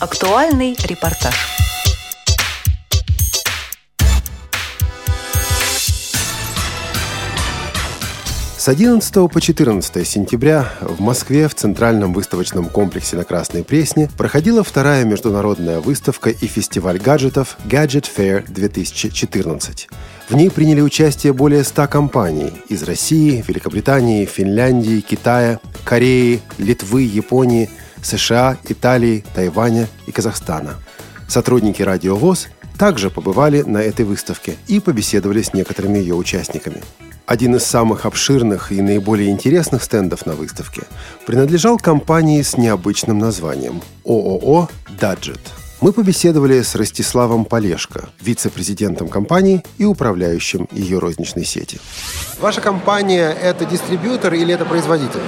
Актуальный репортаж. С 11 по 14 сентября в Москве в Центральном выставочном комплексе на Красной Пресне проходила вторая международная выставка и фестиваль гаджетов Gadget Fair 2014. В ней приняли участие более 100 компаний из России, Великобритании, Финляндии, Китая, Кореи, Литвы, Японии, США, Италии, Тайваня и Казахстана. Сотрудники «Радио ВОЗ» также побывали на этой выставке и побеседовали с некоторыми ее участниками. Один из самых обширных и наиболее интересных стендов на выставке принадлежал компании с необычным названием ООО «Даджет». Мы побеседовали с Ростиславом Полешко, вице-президентом компании и управляющим ее розничной сети. Ваша компания – это дистрибьютор или это производитель?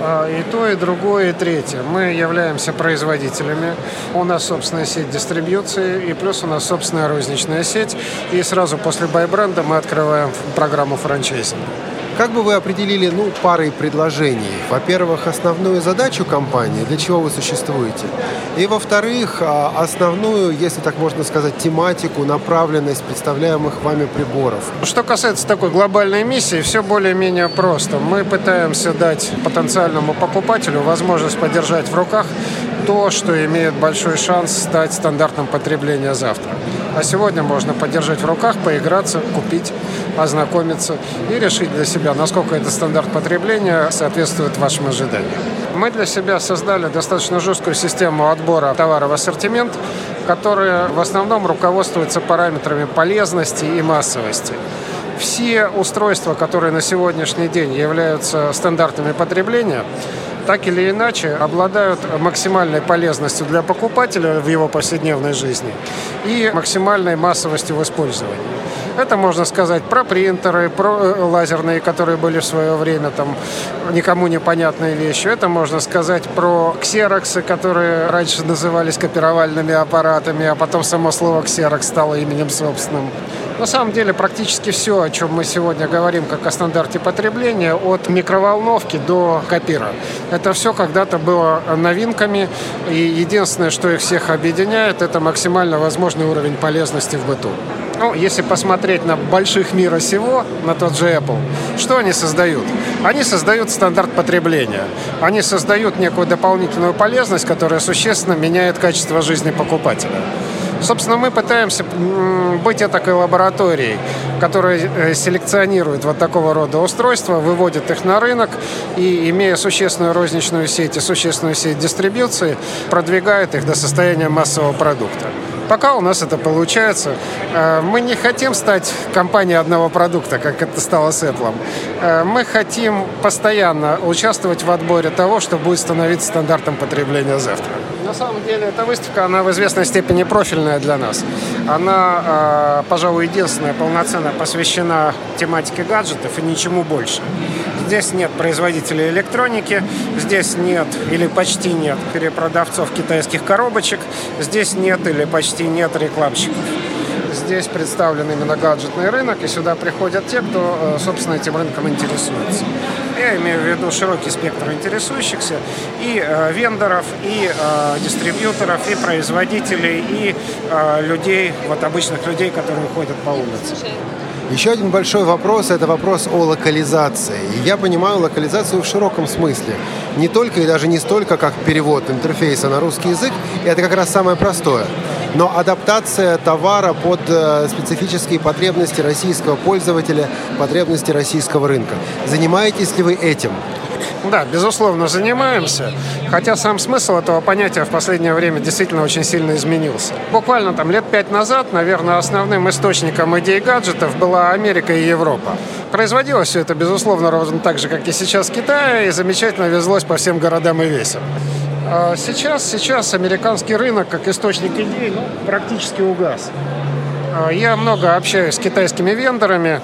А, и то, и другое, и третье. Мы являемся производителями. У нас собственная сеть дистрибьюции, и плюс у нас собственная розничная сеть. И сразу после байбренда мы открываем программу франчайзинга. Как бы вы определили, ну, парой предложений? Во-первых, основную задачу компании, для чего вы существуете? И, во-вторых, а, основную, если так можно сказать, тематику, направленность представляемых вами приборов. Что касается такой глобальной миссии, все более-менее просто. Мы пытаемся дать потенциальному покупателю возможность подержать в руках то, что имеет большой шанс стать стандартом потребления завтра. А сегодня можно подержать в руках, поиграться, купить, ознакомиться и решить для себя, насколько этот стандарт потребления соответствует вашим ожиданиям. Мы для себя создали достаточно жесткую систему отбора товаров в ассортимент, которая в основном руководствуется параметрами полезности и массовости. Все устройства, которые на сегодняшний день являются стандартами потребления, так или иначе обладают максимальной полезностью для покупателя в его повседневной жизни и максимальной массовостью в использовании. Это можно сказать про принтеры, про э, лазерные, которые были в свое время там никому непонятные вещи. Это можно сказать про ксероксы, которые раньше назывались копировальными аппаратами, а потом само слово ксерокс стало именем собственным. На самом деле практически все, о чем мы сегодня говорим, как о стандарте потребления, от микроволновки до копира. Это все когда-то было новинками, и единственное, что их всех объединяет, это максимально возможный уровень полезности в быту. Ну, если посмотреть на больших мира сего, на тот же Apple, что они создают? Они создают стандарт потребления. Они создают некую дополнительную полезность, которая существенно меняет качество жизни покупателя. Собственно, мы пытаемся быть такой лабораторией, которая э, селекционирует вот такого рода устройства, выводит их на рынок и, имея существенную розничную сеть и существенную сеть дистрибьюции, продвигает их до состояния массового продукта. Пока у нас это получается. Э, мы не хотим стать компанией одного продукта, как это стало с Apple. Э, мы хотим постоянно участвовать в отборе того, что будет становиться стандартом потребления завтра. На самом деле эта выставка, она в известной степени профильная для нас. Она, э, пожалуй, единственная полноценно посвящена тематике гаджетов и ничему больше. Здесь нет производителей электроники, здесь нет или почти нет перепродавцов китайских коробочек, здесь нет или почти нет рекламщиков. Здесь представлен именно гаджетный рынок, и сюда приходят те, кто, э, собственно, этим рынком интересуется. Я имею в виду широкий спектр интересующихся и э, вендоров, и э, дистрибьюторов, и производителей, и э, людей, вот обычных людей, которые ходят по улице. Еще один большой вопрос – это вопрос о локализации. И я понимаю локализацию в широком смысле. Не только и даже не столько, как перевод интерфейса на русский язык, и это как раз самое простое. Но адаптация товара под э, специфические потребности российского пользователя, потребности российского рынка. Занимаетесь ли вы этим? Да, безусловно, занимаемся. Хотя сам смысл этого понятия в последнее время действительно очень сильно изменился. Буквально там лет пять назад, наверное, основным источником идей гаджетов была Америка и Европа. Производилось все это, безусловно, ровно так же, как и сейчас в Китае, и замечательно везлось по всем городам и весям. А сейчас, сейчас американский рынок как источник идей ну, практически угас. А, я много общаюсь с китайскими вендорами.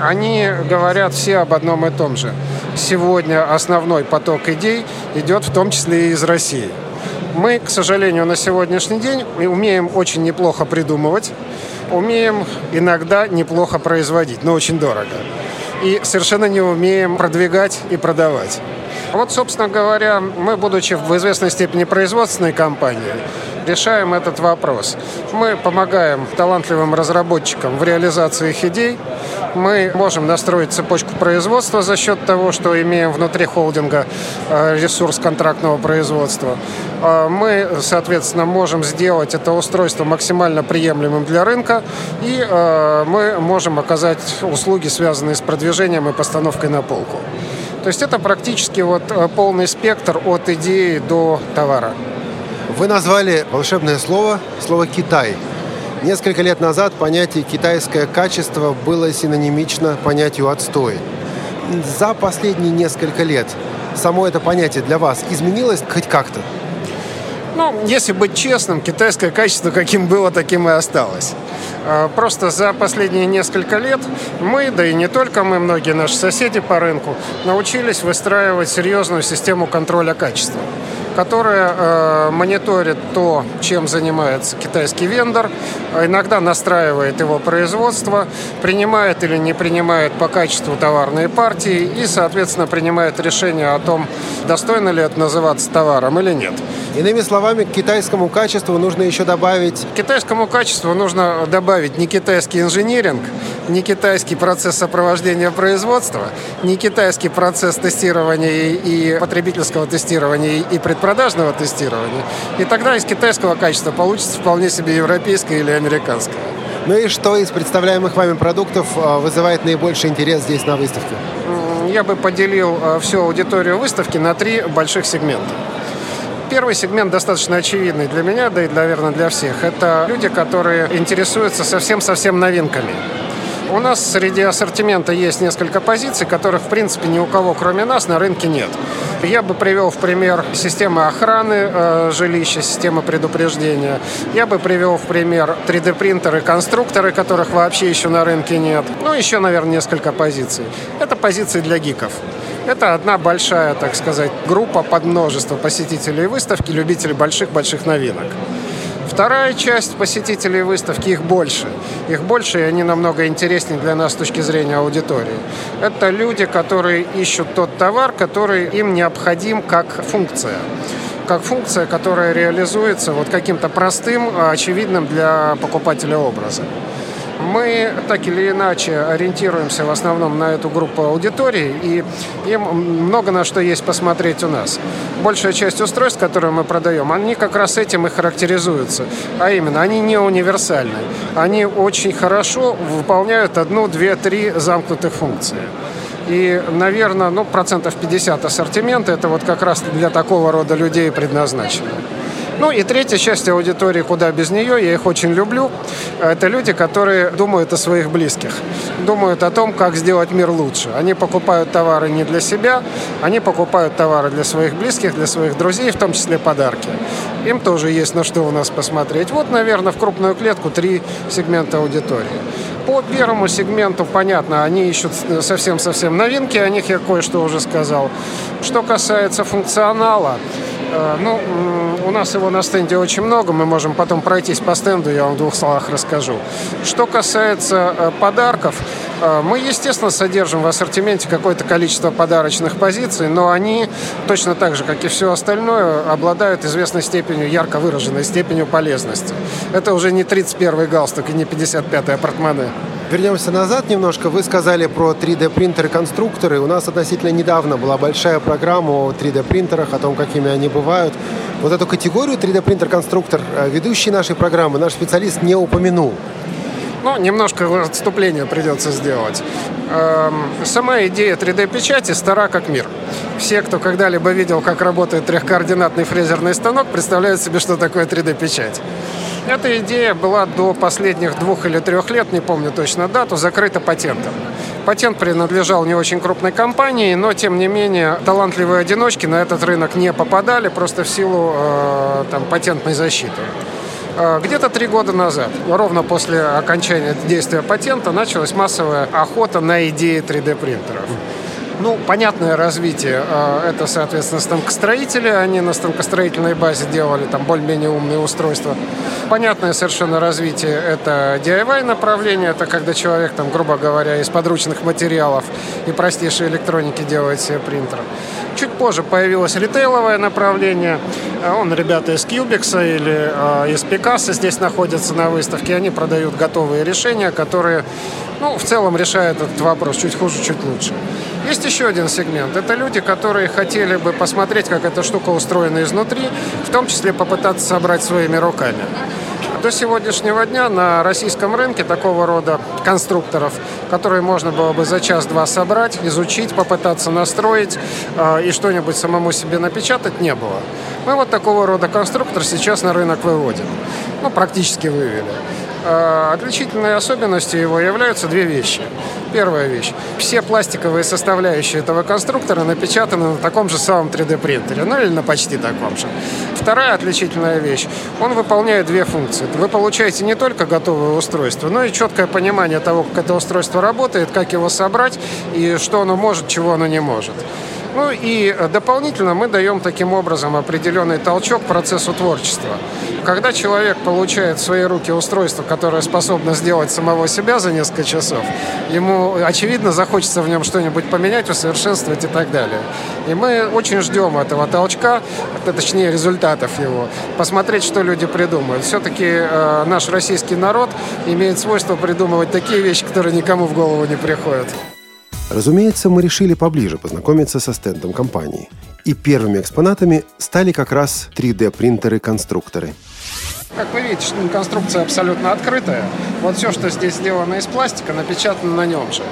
Они говорят все об одном и том же. Сегодня основной поток идей идет в том числе и из России. Мы, к сожалению, на сегодняшний день умеем очень неплохо придумывать, умеем иногда неплохо производить, но очень дорого. И совершенно не умеем продвигать и продавать. Вот, собственно говоря, мы, будучи в известной степени производственной компанией, решаем этот вопрос. Мы помогаем талантливым разработчикам в реализации их идей. Мы можем настроить цепочку производства за счет того, что имеем внутри холдинга э, ресурс контрактного производства. Э, мы, соответственно, можем сделать это устройство максимально приемлемым для рынка, и э, мы можем оказать услуги, связанные с продвижением и постановкой на полку. То есть это практически вот полный спектр от идеи до товара. Вы назвали волшебное слово, слово «Китай». Несколько лет назад понятие «китайское качество» было синонимично понятию «отстой». За последние несколько лет само это понятие для вас изменилось хоть как-то? Ну, если быть честным, китайское качество каким было, таким и осталось. А, просто за последние несколько лет мы, да и не только мы, многие наши соседи по рынку, научились выстраивать серьезную систему контроля качества которая э, мониторит то, чем занимается китайский вендор, иногда настраивает его производство, принимает или не принимает по качеству товарные партии и, соответственно, принимает решение о том, достойно ли это называться товаром или нет. Иными словами, к китайскому качеству нужно еще добавить... К китайскому качеству нужно добавить не китайский инжиниринг, не китайский процесс сопровождения производства, не китайский процесс тестирования и потребительского тестирования и предпродажного тестирования. И тогда из китайского качества получится вполне себе европейское или американское. Ну и что из представляемых вами продуктов э, вызывает наибольший интерес здесь на выставке? Я бы поделил э, всю аудиторию выставки на три больших сегмента. Первый сегмент достаточно очевидный для меня, да и, наверное, для всех. Это люди, которые интересуются совсем-совсем новинками. У нас среди ассортимента есть несколько позиций, которых, в принципе, ни у кого, кроме нас, на рынке нет. Я бы привел в пример системы охраны э, жилища, системы предупреждения. Я бы привел в пример 3D-принтеры, конструкторы, которых вообще еще на рынке нет. Ну, еще, наверное, несколько позиций. Это позиции для гиков. Это одна большая, так сказать, группа под множество посетителей выставки, любителей больших-больших новинок. Вторая часть посетителей выставки, их больше. Их больше, и они намного интереснее для нас с точки зрения аудитории. Это люди, которые ищут тот товар, который им необходим как функция как функция, которая реализуется вот каким-то простым, очевидным для покупателя образом. Мы так или иначе ориентируемся в основном на эту группу аудитории, и им много на что есть посмотреть у нас. Большая часть устройств, которые мы продаем, они как раз этим и характеризуются. А именно, они не универсальны. Они очень хорошо выполняют одну, две, три замкнутых функции. И, наверное, ну, процентов 50 ассортимента это вот как раз для такого рода людей предназначено. Ну и третья часть аудитории, куда без нее, я их очень люблю, это люди, которые думают о своих близких, думают о том, как сделать мир лучше. Они покупают товары не для себя, они покупают товары для своих близких, для своих друзей, в том числе подарки. Им тоже есть на что у нас посмотреть. Вот, наверное, в крупную клетку три сегмента аудитории. По первому сегменту, понятно, они ищут совсем-совсем новинки, о них я кое-что уже сказал. Что касается функционала, ну, у нас его на стенде очень много, мы можем потом пройтись по стенду, я вам в двух словах расскажу. Что касается э, подарков, э, мы, естественно, содержим в ассортименте какое-то количество подарочных позиций, но они точно так же, как и все остальное, обладают известной степенью, ярко выраженной степенью полезности. Это уже не 31-й галстук и не 55-й портмоне. Вернемся назад немножко. Вы сказали про 3D-принтеры, конструкторы. У нас относительно недавно была большая программа о 3D-принтерах, о том, какими они бывают. Вот эту категорию 3D-принтер-конструктор э, ведущий нашей программы, наш специалист не упомянул. Ну, немножко отступления придется сделать. Эм, сама идея 3D-печати стара как мир. Все, кто когда-либо видел, как работает трехкоординатный фрезерный станок, представляют себе, что такое 3D-печать. Эта идея была до последних двух или трех лет, не помню точно дату, закрыта патентом. Патент принадлежал не очень крупной компании, но тем не менее талантливые одиночки на этот рынок не попадали просто в силу э, там, патентной защиты. Э, где-то три года назад, ровно после окончания действия патента, началась массовая охота на идеи 3D-принтеров. Ну, понятное развитие. А, это, соответственно, станкостроители. Они на станкостроительной базе делали там более-менее умные устройства. Понятное совершенно развитие – это DIY направление. Это когда человек, там, грубо говоря, из подручных материалов и простейшей электроники делает себе принтер. Чуть позже появилось ритейловое направление. Он ребята из Кьюбикса или из Пикассо здесь находятся на выставке. Они продают готовые решения, которые ну, в целом решают этот вопрос. Чуть хуже, чуть лучше. Есть еще один сегмент. Это люди, которые хотели бы посмотреть, как эта штука устроена изнутри, в том числе попытаться собрать своими руками. До сегодняшнего дня на российском рынке такого рода конструкторов, которые можно было бы за час-два собрать, изучить, попытаться настроить э, и что-нибудь самому себе напечатать, не было. Мы вот такого рода конструктор сейчас на рынок выводим. Ну, практически вывели. Э, отличительной особенностью его являются две вещи. Первая вещь. Все пластиковые составляющие этого конструктора напечатаны на таком же самом 3D принтере, ну или на почти таком же. Вторая отличительная вещь. Он выполняет две функции. Вы получаете не только готовое устройство, но и четкое понимание того, как это устройство работает, как его собрать и что оно может, чего оно не может. Ну и э, дополнительно мы даем таким образом определенный толчок процессу творчества. Когда человек получает в свои руки устройство, которое способно сделать самого себя за несколько часов, ему, очевидно, захочется в нем что-нибудь поменять, усовершенствовать и так далее. И мы очень ждем этого толчка, точнее результатов его, посмотреть, что люди придумают. Все-таки э, наш российский народ имеет свойство придумывать такие вещи, которые никому в голову не приходят. Разумеется, мы решили поближе познакомиться со стендом компании. И первыми экспонатами стали как раз 3D-принтеры-конструкторы. Как вы видите, конструкция абсолютно открытая. Вот все, что здесь сделано из пластика, напечатано на нем же.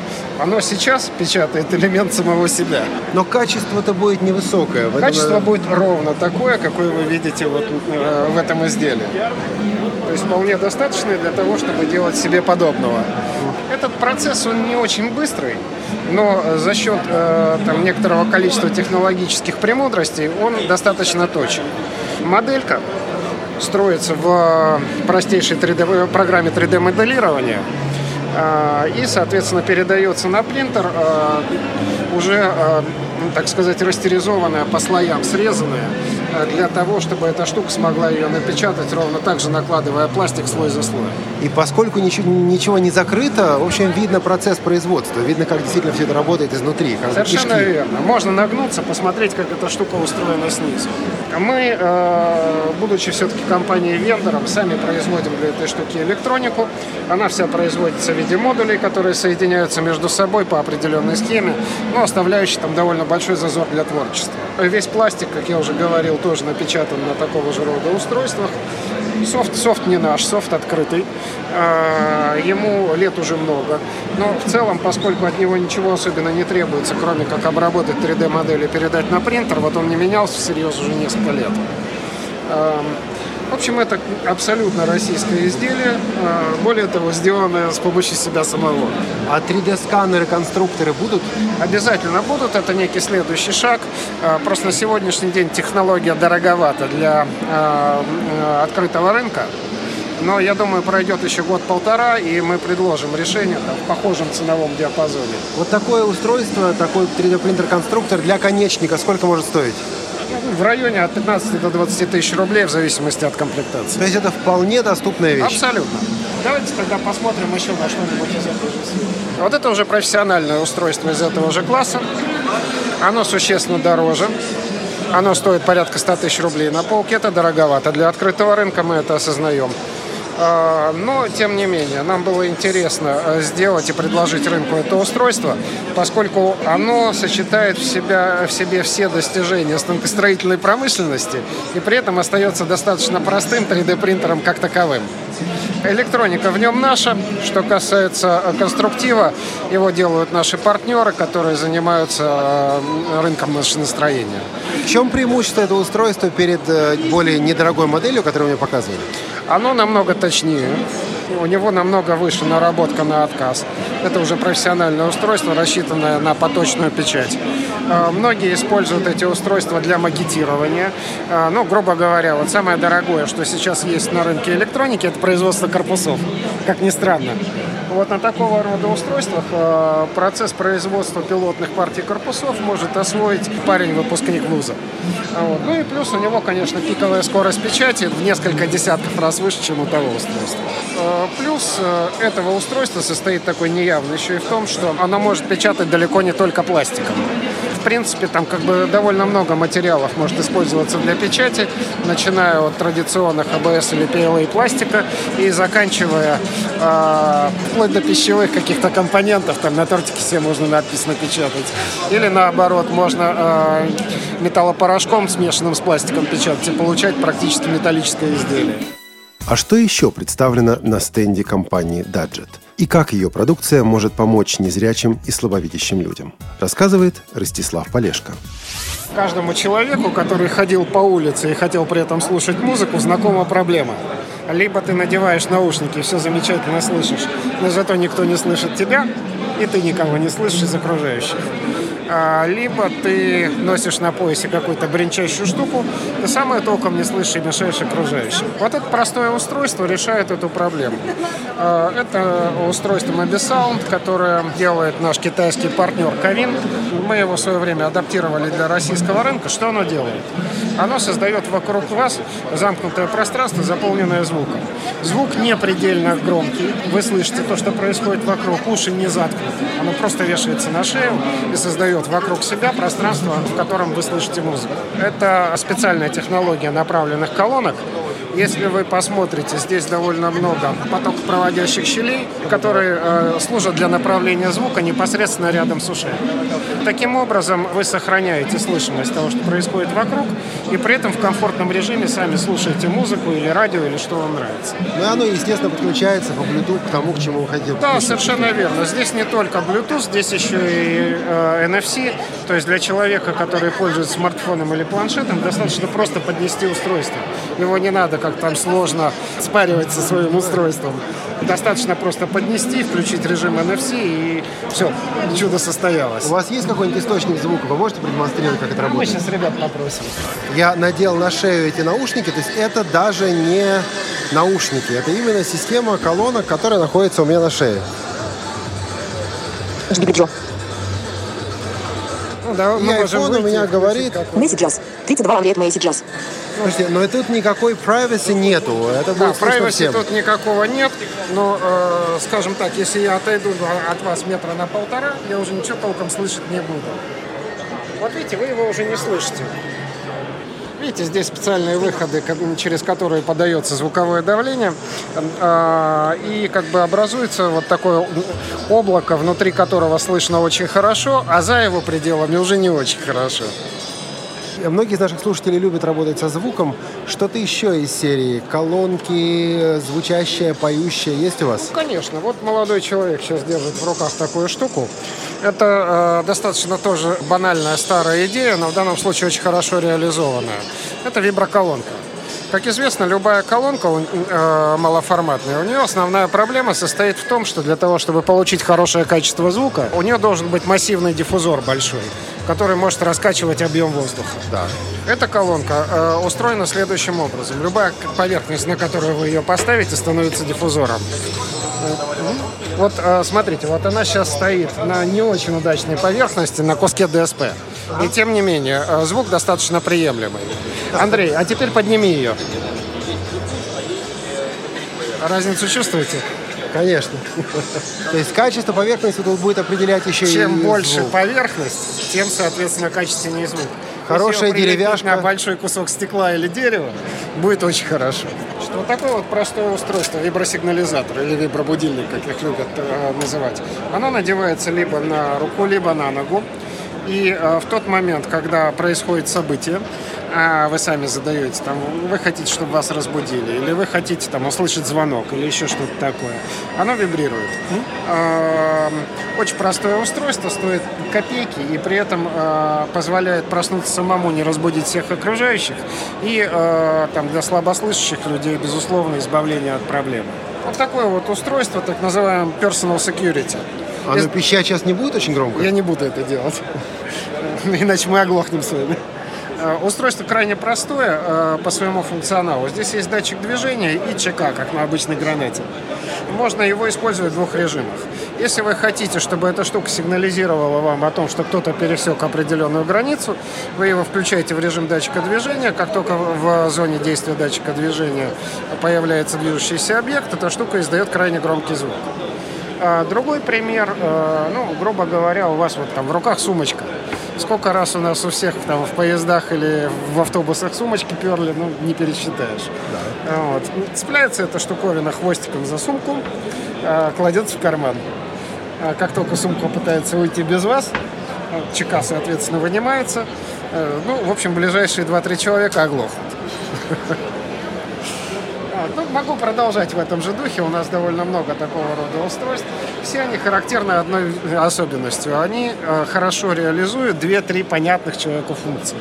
Оно сейчас печатает элемент самого себя. Но качество-то будет невысокое. Качество будет ровно такое, какое вы видите вот э, в этом изделии. То есть вполне достаточно для того, чтобы делать себе подобного. Этот процесс, он не очень быстрый, но за счет э, там, некоторого количества технологических премудростей он достаточно точен. Моделька строится в простейшей 3D, программе 3D-моделирования э, и, соответственно, передается на принтер э, уже, э, так сказать, растеризованная по слоям, срезанная для того, чтобы эта штука смогла ее напечатать, ровно так же накладывая пластик слой за слоем. И поскольку ничего, ничего не закрыто, в общем, видно процесс производства, видно, как действительно все это работает изнутри. Как Совершенно кишки. верно. Можно нагнуться, посмотреть, как эта штука устроена снизу. Мы, э, будучи все-таки компанией-вендором, сами производим для этой штуки электронику. Она вся производится в виде модулей, которые соединяются между собой по определенной схеме, но оставляющий там довольно большой зазор для творчества. Весь пластик, как я уже говорил, тоже напечатан на такого же рода устройствах. Софт, софт не наш, софт открытый. А, ему лет уже много. Но в целом, поскольку от него ничего особенно не требуется, кроме как обработать 3D-модель и передать на принтер, вот он не менялся всерьез уже несколько лет. В общем, это абсолютно российское изделие, а, более того, сделанное с помощью себя самого. А 3D-сканеры, конструкторы будут? Обязательно будут, это некий следующий шаг. А, просто на сегодняшний день технология дороговата для а, открытого рынка. Но я думаю, пройдет еще год-полтора, и мы предложим решение там, в похожем ценовом диапазоне. Вот такое устройство, такой 3D-принтер-конструктор для конечника сколько может стоить? В районе от 15 до 20 тысяч рублей в зависимости от комплектации. То есть это вполне доступная вещь? Абсолютно. Давайте тогда посмотрим еще на что-нибудь из же серии. Вот это уже профессиональное устройство из этого же класса. Оно существенно дороже. Оно стоит порядка 100 тысяч рублей на полке. Это дороговато. Для открытого рынка мы это осознаем. А, но, тем не менее, нам было интересно э, сделать и предложить рынку это устройство, поскольку оно сочетает в, себя, в себе все достижения станкостроительной промышленности и при этом остается достаточно простым 3D-принтером как таковым. Электроника в нем наша. Что касается э, конструктива, его делают наши партнеры, которые занимаются э, рынком машиностроения. В чем преимущество этого устройства перед более недорогой моделью, которую мне показывали? Оно намного точнее, у него намного выше наработка на отказ. Это уже профессиональное устройство, рассчитанное на поточную печать. А, многие используют эти устройства для макетирования. А, ну, грубо говоря, вот самое дорогое, что сейчас есть на рынке электроники, это производство корпусов, как ни странно. Вот на такого рода устройствах э, процесс производства пилотных партий корпусов может освоить парень-выпускник вуза. Вот. Ну и плюс у него, конечно, пиковая скорость печати в несколько десятков раз выше, чем у того устройства. Э, плюс э, этого устройства состоит такой неявный еще и в том, что оно может печатать далеко не только пластиком. Принципе, там как бы довольно много материалов может использоваться для печати, начиная от традиционных АБС или PLA пластика и заканчивая э, вплоть до пищевых каких-то компонентов, там на тортике себе можно надпись напечатать. Или наоборот, можно э, металлопорошком, смешанным с пластиком печатать и получать практически металлическое изделие. А что еще представлено на стенде компании Dadget? И как ее продукция может помочь незрячим и слабовидящим людям? Рассказывает Ростислав Полешко. Каждому человеку, который ходил по улице и хотел при этом слушать музыку, знакома проблема. Либо ты надеваешь наушники и все замечательно слышишь, но зато никто не слышит тебя, и ты никого не слышишь из окружающих. А, либо ты носишь на поясе какую-то бренчащую штуку, ты сам ее толком не слышишь и мешаешь окружающим. Вот это простое устройство решает эту проблему. А, это устройство Mobisound, которое делает наш китайский партнер Кавин. Мы его в свое время адаптировали для российского рынка. Что оно делает? Оно создает вокруг вас замкнутое пространство, заполненное звуком. Звук не предельно громкий. Вы слышите то, что происходит вокруг. Уши не заткнуты. Оно просто вешается на шею и создает создает вокруг себя пространство, в котором вы слышите музыку. Это специальная технология направленных колонок, если вы посмотрите, здесь довольно много потокопроводящих щелей, которые э, служат для направления звука непосредственно рядом с ушами. Таким образом, вы сохраняете слышимость того, что происходит вокруг, и при этом в комфортном режиме сами слушаете музыку или радио, или что вам нравится. Ну и оно, естественно, подключается по Bluetooth к тому, к чему вы хотите. Да, совершенно верно. Здесь не только Bluetooth, здесь еще и э, NFC. То есть для человека, который пользуется смартфоном или планшетом, достаточно просто поднести устройство. Его не надо как там сложно спаривать со своим устройством. Достаточно просто поднести, включить режим NFC и все, чудо состоялось. У вас есть какой-нибудь источник звука? Вы можете продемонстрировать, как это работает? Мы сейчас ребят попросим. Я надел на шею эти наушники, то есть это даже не наушники, это именно система колонок, которая находится у меня на шее. Ну, да, и iPhone у меня говорит... Messages. 32 вам лет Messages. Слушайте, но тут никакой privacy нету. Это будет да, privacy всем. тут никакого нет. Но, э, скажем так, если я отойду от вас метра на полтора, я уже ничего толком слышать не буду. Вот видите, вы его уже не слышите. Видите, здесь специальные выходы, через которые подается звуковое давление, а, и как бы образуется вот такое облако, внутри которого слышно очень хорошо, а за его пределами уже не очень хорошо. Многие из наших слушателей любят работать со звуком. Что-то еще из серии? Колонки, звучащее, поющее есть у вас? Ну, конечно. Вот молодой человек сейчас держит в руках такую штуку. Это э, достаточно тоже банальная старая идея, но в данном случае очень хорошо реализованная. Это виброколонка. Как известно, любая колонка э, малоформатная, у нее основная проблема состоит в том, что для того, чтобы получить хорошее качество звука, у нее должен быть массивный диффузор большой, который может раскачивать объем воздуха. Да. Эта колонка э, устроена следующим образом. Любая поверхность, на которую вы ее поставите, становится диффузором. Вот э, смотрите, вот она сейчас стоит на не очень удачной поверхности, на куске ДСП. И тем не менее, э, звук достаточно приемлемый. Андрей, а теперь подними ее. Разницу чувствуете? Конечно. То есть качество поверхности тут будет определять еще Чем и Чем больше звук. поверхность, тем, соответственно, качественнее звук. Хорошая деревяшка. на большой кусок стекла или дерева, будет очень хорошо. Что вот такое вот простое устройство, вибросигнализатор или вибробудильник, как их любят э, называть. Оно надевается либо на руку, либо на ногу. И э, в тот момент, когда происходит событие, а вы сами задаете, там, вы хотите, чтобы вас разбудили, или вы хотите там услышать звонок, или еще что-то такое, оно вибрирует. Э, очень простое устройство, стоит копейки, и при этом э, позволяет проснуться самому, не разбудить всех окружающих, и э, там, для слабослышащих людей, безусловно, избавление от проблем. Вот такое вот устройство, так называемое personal security. А Если... пищать сейчас не будет очень громко? Я не буду это делать. Иначе мы оглохнем с вами. Э, устройство крайне простое э, по своему функционалу. Здесь есть датчик движения и ЧК, как на обычной гранате. Можно его использовать в двух режимах. Если вы хотите, чтобы эта штука сигнализировала вам о том, что кто-то пересек определенную границу, вы его включаете в режим датчика движения. Как только в зоне действия датчика движения появляется движущийся объект, эта штука издает крайне громкий звук. А другой пример, э, ну, грубо говоря, у вас вот там в руках сумочка сколько раз у нас у всех там в поездах или в автобусах сумочки перли, ну, не пересчитаешь. Да. Вот. Цепляется эта штуковина хвостиком за сумку, а, кладется в карман. А как только сумка пытается уйти без вас, ЧК, соответственно, вынимается. Э, ну, в общем, ближайшие 2-3 человека оглохнут. Ну, могу продолжать в этом же духе. У нас довольно много такого рода устройств. Все они характерны одной особенностью. Они э, хорошо реализуют две-три понятных человеку функции.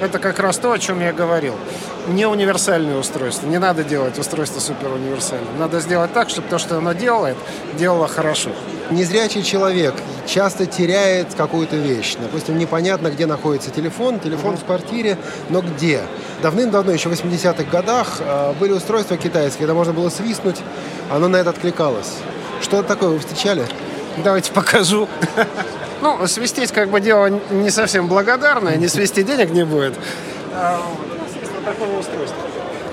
Это как раз то, о чем я говорил. Не универсальное устройство. Не надо делать устройство супер универсальным. Надо сделать так, чтобы то, что оно делает, делало хорошо. Незрячий человек часто теряет какую-то вещь. Допустим, непонятно, где находится телефон, телефон mm-hmm. в квартире, но где. Давным-давно, еще в 80-х годах, э, были устройства китайские, когда можно было свистнуть, оно на это откликалось. Что это такое вы встречали? Давайте покажу. Ну, свистеть как бы дело не совсем благодарное, не свести денег не будет. А, у нас есть вот такое устройство.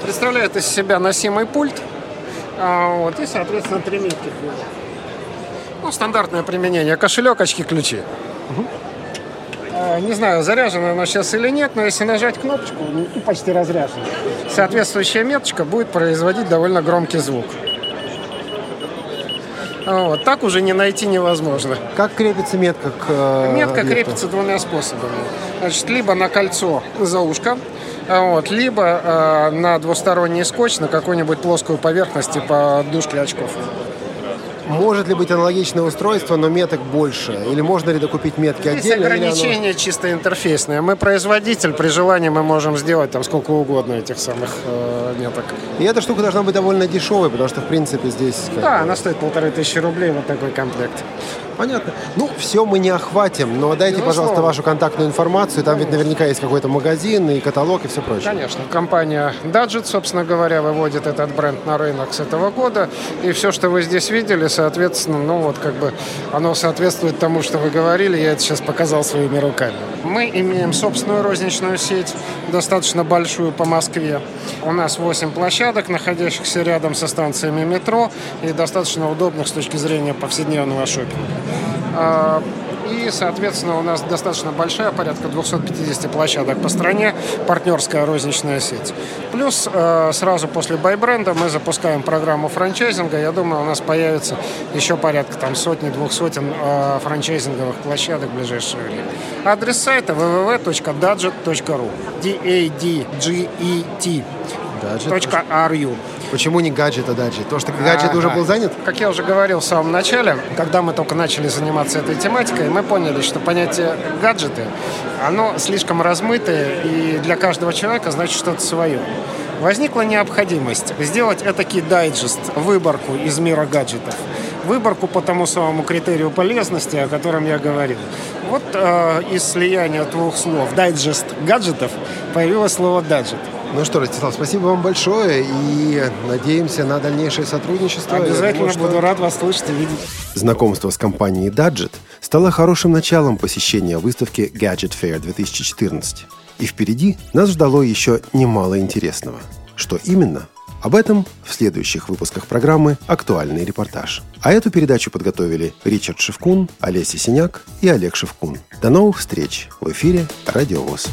Представляет из себя носимый пульт, а, вот, и, соответственно, три метки. Ну, стандартное применение. Кошелек, очки, ключи. Угу. Не знаю, заряжено оно сейчас или нет, но если нажать кнопочку, ну, почти разряжено, соответствующая меточка будет производить довольно громкий звук. Вот, так уже не найти невозможно. Как крепится метка к э, Метка объекту? крепится двумя способами. Значит, либо на кольцо за ушко, вот, либо э, на двусторонний скотч на какую-нибудь плоскую поверхность типа дужки очков. Может ли быть аналогичное устройство, но меток больше? Или можно ли докупить метки Здесь отдельно? ограничение оно... чисто интерфейсное. Мы производитель, при желании мы можем сделать там сколько угодно этих самых э, меток. И эта штука должна быть довольно дешевой, потому что, в принципе, здесь... Да, она стоит полторы тысячи рублей, вот такой комплект. Понятно. Ну, все мы не охватим, но дайте, Безусловно. пожалуйста, вашу контактную информацию. Там ведь наверняка есть какой-то магазин и каталог и все прочее. Конечно. Компания Dadget, собственно говоря, выводит этот бренд на рынок с этого года. И все, что вы здесь видели, соответственно, ну вот как бы оно соответствует тому, что вы говорили. Я это сейчас показал своими руками. Мы имеем собственную розничную сеть, достаточно большую по Москве. У нас 8 площадок, находящихся рядом со станциями метро и достаточно удобных с точки зрения повседневного шопинга. А, и, соответственно, у нас достаточно большая, порядка 250 площадок по стране, партнерская розничная сеть. Плюс э, сразу после байбренда мы запускаем программу франчайзинга. Я думаю, у нас появится еще порядка там сотни-двух сотен э, франчайзинговых площадок в ближайшее время. Адрес сайта www.dadget.ru D-A-D-G-E-T .ru Почему не гаджет, а даджет? То, что гаджет а, уже был занят? Как я уже говорил в самом начале, когда мы только начали заниматься этой тематикой, мы поняли, что понятие гаджеты, оно слишком размытое, и для каждого человека значит что-то свое. Возникла необходимость сделать этакий дайджест, выборку из мира гаджетов выборку по тому самому критерию полезности, о котором я говорил. Вот э, из слияния двух слов «дайджест гаджетов» появилось слово «даджет». Ну что, Ростислав, спасибо вам большое и надеемся на дальнейшее сотрудничество. Обязательно думаю, что... буду рад вас слышать и видеть. Знакомство с компанией Dadget стало хорошим началом посещения выставки Gadget Fair 2014. И впереди нас ждало еще немало интересного. Что именно? Об этом в следующих выпусках программы «Актуальный репортаж». А эту передачу подготовили Ричард Шевкун, Олеся Синяк и Олег Шевкун. До новых встреч в эфире «Радиовоз».